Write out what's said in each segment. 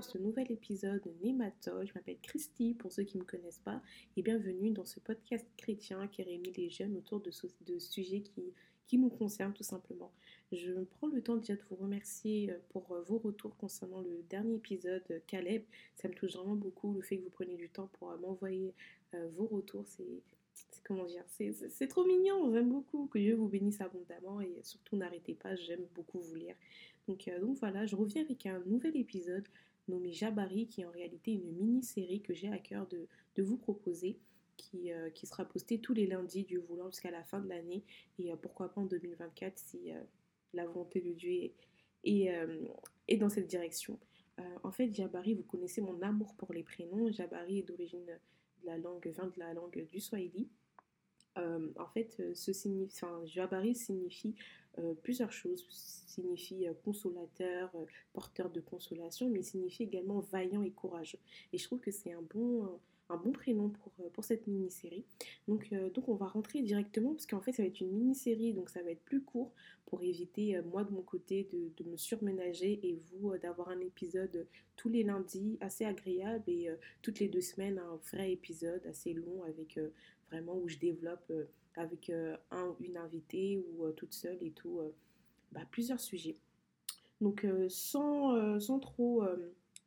ce nouvel épisode de. Je m'appelle Christy pour ceux qui ne me connaissent pas et bienvenue dans ce podcast chrétien qui réunit les jeunes autour de, sujets qui, qui nous concernent tout simplement. Je prends le temps déjà de vous remercier euh, pour euh, vos retours concernant le dernier épisode euh, Caleb. Ça me touche vraiment beaucoup le fait que vous preniez du temps pour m'envoyer vos retours. C'est comment dire, c'est trop mignon, j'aime beaucoup, que Dieu vous bénisse abondamment et surtout n'arrêtez pas, j'aime beaucoup vous lire. Donc, euh, donc voilà, je reviens avec un nouvel épisode nommé Jabari, qui est en réalité une mini-série que j'ai à cœur de, vous proposer. Qui, euh, qui, sera posté tous les lundis du voulant jusqu'à la fin de l'année et euh, pourquoi pas en 2024 si la volonté de Dieu est, dans cette direction. en fait, Jabari, vous connaissez mon amour pour les prénoms. Jabari est d'origine de la langue, vient de la langue du Swahili. en fait, ce enfin, Jabari signifie euh, plusieurs choses. Signifie euh, consolateur, euh, porteur de consolation, mais signifie également vaillant et courageux. Et je trouve que c'est un bon, un bon prénom pour, pour cette mini-série. Donc, donc on va rentrer directement, parce qu'en fait ça va être une mini-série, donc ça va être plus court pour éviter, moi de mon côté, de, de me surménager et vous d'avoir un épisode tous les lundis assez agréable et toutes les deux semaines un vrai épisode assez long avec vraiment où je développe avec euh, un, une invitée ou euh, toute seule et tout, euh, bah, plusieurs sujets. Donc sans, sans trop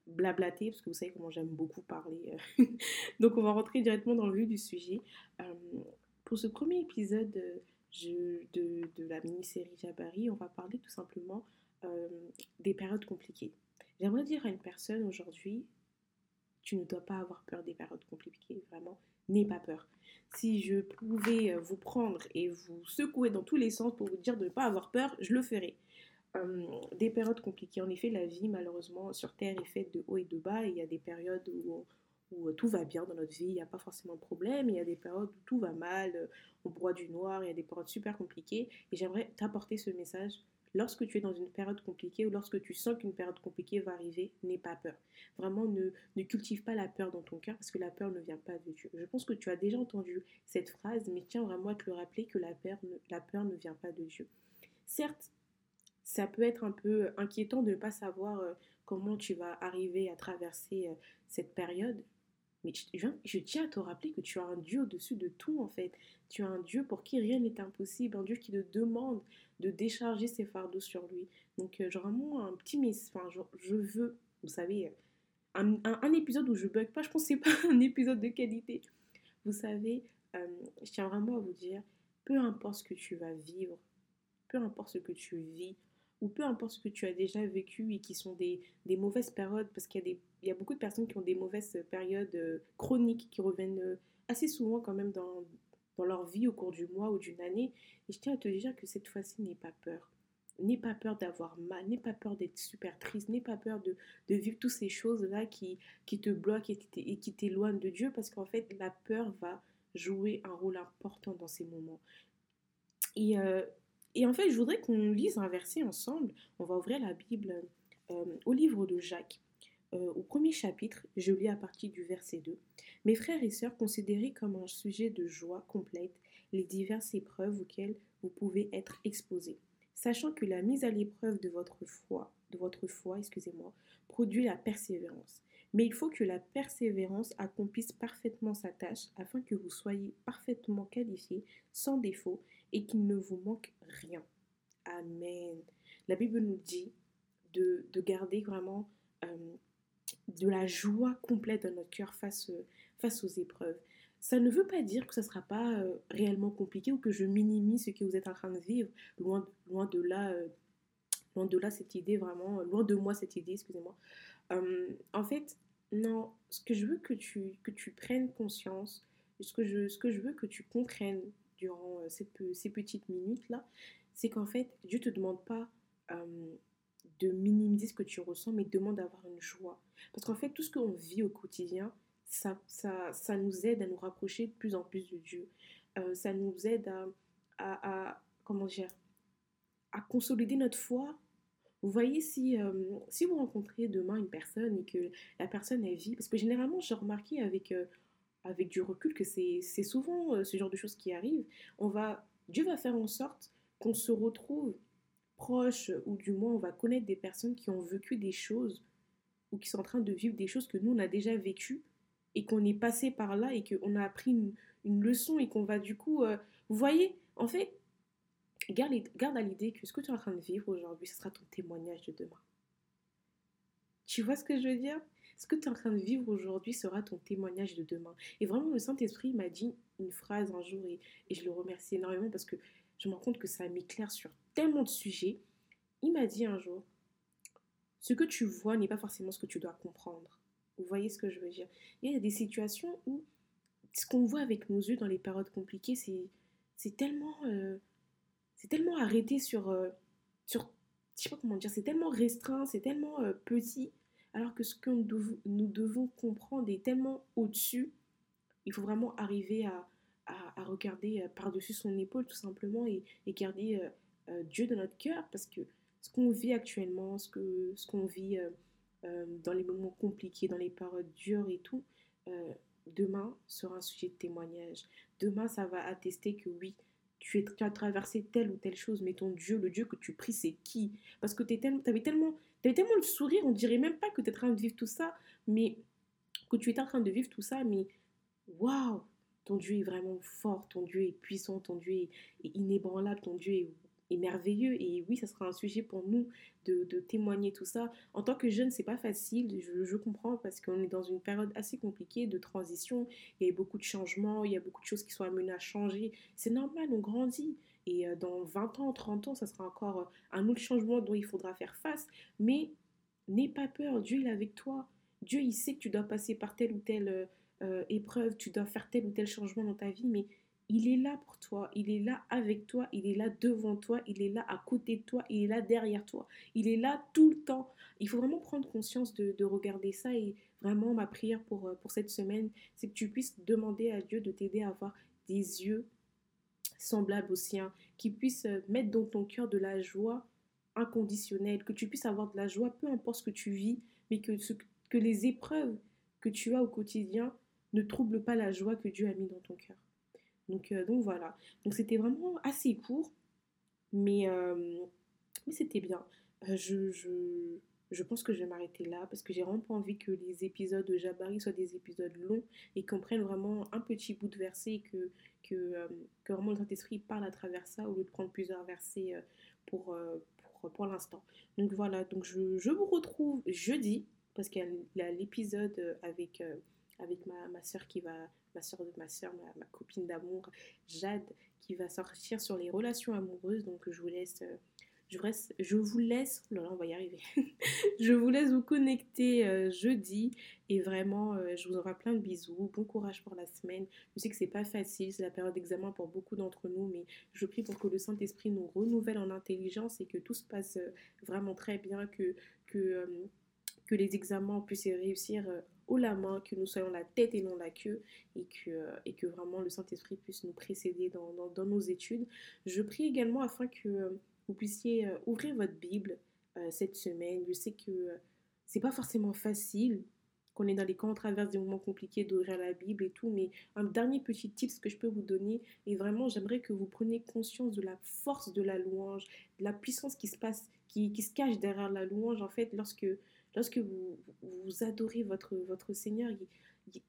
blablater, parce que vous savez comment j'aime beaucoup parler. Donc on va rentrer directement dans le vif du sujet. pour ce premier épisode de, de, la mini-série Jabari, on va parler tout simplement des périodes compliquées. J'aimerais dire à une personne aujourd'hui, tu ne dois pas avoir peur des périodes compliquées, vraiment, n'aie pas peur si je pouvais euh, vous prendre et vous secouer dans tous les sens pour vous dire de ne pas avoir peur, je le ferais. Euh, des périodes compliquées. En effet, la vie, malheureusement, sur Terre est faite de haut et de bas. il y a des périodes où, où tout va bien dans notre vie, il n'y a pas forcément de problème. Il y a des périodes où tout va mal, on broie du noir, il y a des périodes super compliquées. Et j'aimerais t'apporter ce message lorsque tu es dans une période compliquée ou lorsque tu sens qu'une période compliquée va arriver, n'aie pas peur. Vraiment, ne, cultive pas la peur dans ton cœur parce que la peur ne vient pas de Dieu. Je pense que tu as déjà entendu cette phrase, mais tiens vraiment à te le rappeler que la peur, ne, vient pas de Dieu. Certes, ça peut être un peu inquiétant de ne pas savoir euh, comment tu vas arriver à traverser euh, cette période, mais je, tiens à te rappeler que tu as un Dieu au-dessus de tout en fait. Tu as un Dieu pour qui rien n'est impossible, un Dieu qui te demande de décharger ses fardeaux sur lui. Donc, euh, vraiment un petit message. Enfin, je veux, vous savez, un, un, épisode où je bug pas, je pense que pas un épisode de qualité. Vous savez, euh, je tiens vraiment à vous dire, peu importe ce que tu vas vivre, peu importe ce que tu vis, ou peu importe ce que tu as déjà vécu et qui sont des, des mauvaises périodes, parce qu'il y, a des, il y a beaucoup de personnes qui ont des mauvaises périodes euh, chroniques qui reviennent assez souvent quand même dans, dans leur vie au cours du mois ou d'une année. Et je tiens à te dire que cette fois-ci, n'aie pas peur. N'aie pas peur d'avoir mal, n'aie pas peur d'être super triste, n'aie pas peur de, de vivre toutes ces choses-là qui, qui te bloquent et qui t'éloignent de Dieu parce qu'en fait, la peur va jouer un rôle important dans ces moments. Et, euh, et en fait, je voudrais qu'on lise un verset ensemble. On va ouvrir la Bible euh, au livre de Jacques. Euh, au premier chapitre, je lis à partir du verset 2. Mes frères et sœurs, considérez comme un sujet de joie complète les diverses épreuves auxquelles vous pouvez être exposés, sachant que la mise à l'épreuve de votre foi, de votre foi, excusez-moi, produit la persévérance. Mais il faut que la persévérance accomplisse parfaitement sa tâche afin que vous soyez parfaitement qualifiés, sans défaut, et qu'il ne vous manque rien. Amen. La Bible nous dit de, garder vraiment euh, de la joie complète dans notre cœur face, face aux épreuves. Ça ne veut pas dire que ce ne sera pas euh, réellement compliqué ou que je minimise ce que vous êtes en train de vivre. Loin, loin de là, euh, loin de là cette idée vraiment, loin de moi cette idée, excusez-moi. En fait, non, ce que je veux que tu, que tu prennes conscience, ce que, je, ce que je veux que tu comprennes durant ces, ces petites minutes-là, c'est qu'en fait, Dieu ne te demande pas de minimiser ce que tu ressens, mais demande d'avoir une joie. Parce qu'en fait, tout ce qu'on vit au quotidien, ça, ça, ça, nous aide à nous rapprocher de plus en plus de Dieu. Euh, ça nous aide à, à, comment dire, à consolider notre foi. Vous voyez, si, si vous rencontrez demain une personne et que la personne, elle vit, parce que généralement, j'ai remarqué avec, avec du recul que c'est souvent ce genre de choses qui arrivent, on va, Dieu va faire en sorte qu'on se retrouve proche, ou du moins on va connaître des personnes qui ont vécu des choses ou qui sont en train de vivre des choses que nous, on a déjà vécues et qu'on est passé par là et qu'on a appris une, leçon et qu'on va du coup... Vous voyez, en fait, garde, à l'idée que ce que tu es en train de vivre aujourd'hui, ce sera ton témoignage de demain. Tu vois ce que je veux dire? Ce que tu es en train de vivre aujourd'hui sera ton témoignage de demain. Et vraiment, le Saint-Esprit m'a dit une phrase un jour et, je le remercie énormément parce que je me rends compte que ça m'éclaire sur tellement de sujets. Il m'a dit un jour, ce que tu vois n'est pas forcément ce que tu dois comprendre. Vous voyez ce que je veux dire? Il y a des situations où ce qu'on voit avec nos yeux dans les périodes compliquées, c'est tellement, euh, c'est tellement arrêté sur, euh, sur, je sais pas comment dire, c'est tellement restreint, c'est tellement euh, petit, alors que ce que nous devons, comprendre est tellement au-dessus. Il faut vraiment arriver à, à, regarder par-dessus son épaule tout simplement et, garder Dieu dans notre cœur parce que ce qu'on vit actuellement, ce qu'on ce qu'on vit euh, dans les moments compliqués, dans les périodes dures et tout, euh, demain sera un sujet de témoignage. Demain, ça va attester que oui, tu, as traversé telle ou telle chose, mais ton Dieu, le Dieu que tu pries, c'est qui? Parce que tu avais tellement, avais tellement le sourire, on dirait même pas que tu es en train de vivre tout ça, mais que tu es en train de vivre tout ça, mais waouh! Ton Dieu est vraiment fort, ton Dieu est puissant, ton Dieu est inébranlable, ton Dieu est est merveilleux. Et oui, ça sera un sujet pour nous de, témoigner tout ça. En tant que jeune, c'est pas facile, je, comprends, parce qu'on est dans une période assez compliquée de transition. Il y a beaucoup de changements, il y a beaucoup de choses qui sont amenées à changer. C'est normal, on grandit. Et euh, dans 20 ans, 30 ans, ça sera encore euh, un autre changement dont il faudra faire face. Mais n'aie pas peur, Dieu est avec toi. Dieu, il sait que tu dois passer par telle ou telle euh, épreuve, tu dois faire tel ou tel changement dans ta vie, mais il est là pour toi, il est là avec toi, il est là devant toi, il est là à côté de toi, il est là derrière toi, il est là tout le temps. Il faut vraiment prendre conscience de, regarder ça et vraiment ma prière pour, euh, pour cette semaine, c'est que tu puisses demander à Dieu de t'aider à avoir des yeux semblables aux siens, qui puissent euh, mettre dans ton cœur de la joie inconditionnelle, que tu puisses avoir de la joie, peu importe ce que tu vis, mais que les épreuves que tu as au quotidien ne troublent pas la joie que Dieu a mis dans ton cœur. Donc, euh, donc voilà. Donc c'était vraiment assez court, mais, euh, mais c'était bien. Euh, je, pense que je vais m'arrêter là parce que j'ai vraiment pas envie que les épisodes de Jabari soient des épisodes longs et qu'on prenne vraiment un petit bout de verset et que, que, que vraiment le Saint-Esprit parle à travers ça au lieu de prendre plusieurs versets pour, l'instant. Donc voilà, donc je, vous retrouve jeudi parce qu'il y a l'épisode avec, ma soeur qui va ma soeur de ma soeur, ma, copine d'amour, Jade, qui va sortir sur les relations amoureuses. Donc je vous laisse, euh, je, reste, je vous laisse, là, on va y arriver. je vous laisse vous connecter euh, jeudi et vraiment, euh, je vous envoie plein de bisous. Bon courage pour la semaine. Je sais que c'est pas facile, c'est la période d'examen pour beaucoup d'entre nous, mais je prie pour que le Saint-Esprit nous renouvelle en intelligence et que tout se passe vraiment très bien, que que que les examens puissent réussir haut la main, que nous soyons la tête et non la queue, et que, euh, et que vraiment le Saint-Esprit puisse nous précéder dans, dans, nos études. Je prie également afin que euh, vous puissiez euh, ouvrir votre Bible cette semaine. Je sais que c'est pas forcément facile, qu'on est dans les camps, on traverse des moments compliqués d'ouvrir la Bible et tout, mais un dernier petit tip que je peux vous donner, et vraiment j'aimerais que vous preniez conscience de la force de la louange, de la puissance qui se passe, qui, qui se cache derrière la louange, en fait, lorsque lorsque vous, adorez votre, Seigneur,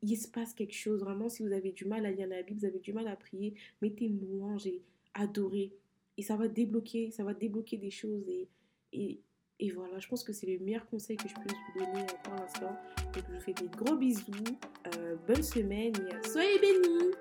il, se passe quelque chose. Vraiment, si vous avez du mal à lire la Bible, vous avez du mal à prier, mettez une louange et adorez. Et ça va débloquer, ça va débloquer des choses. Et, et, voilà, je pense que c'est le meilleur conseil que je puisse vous donner pour l'instant. Donc, je vous fais des gros bisous. Euh, bonne semaine soyez bénis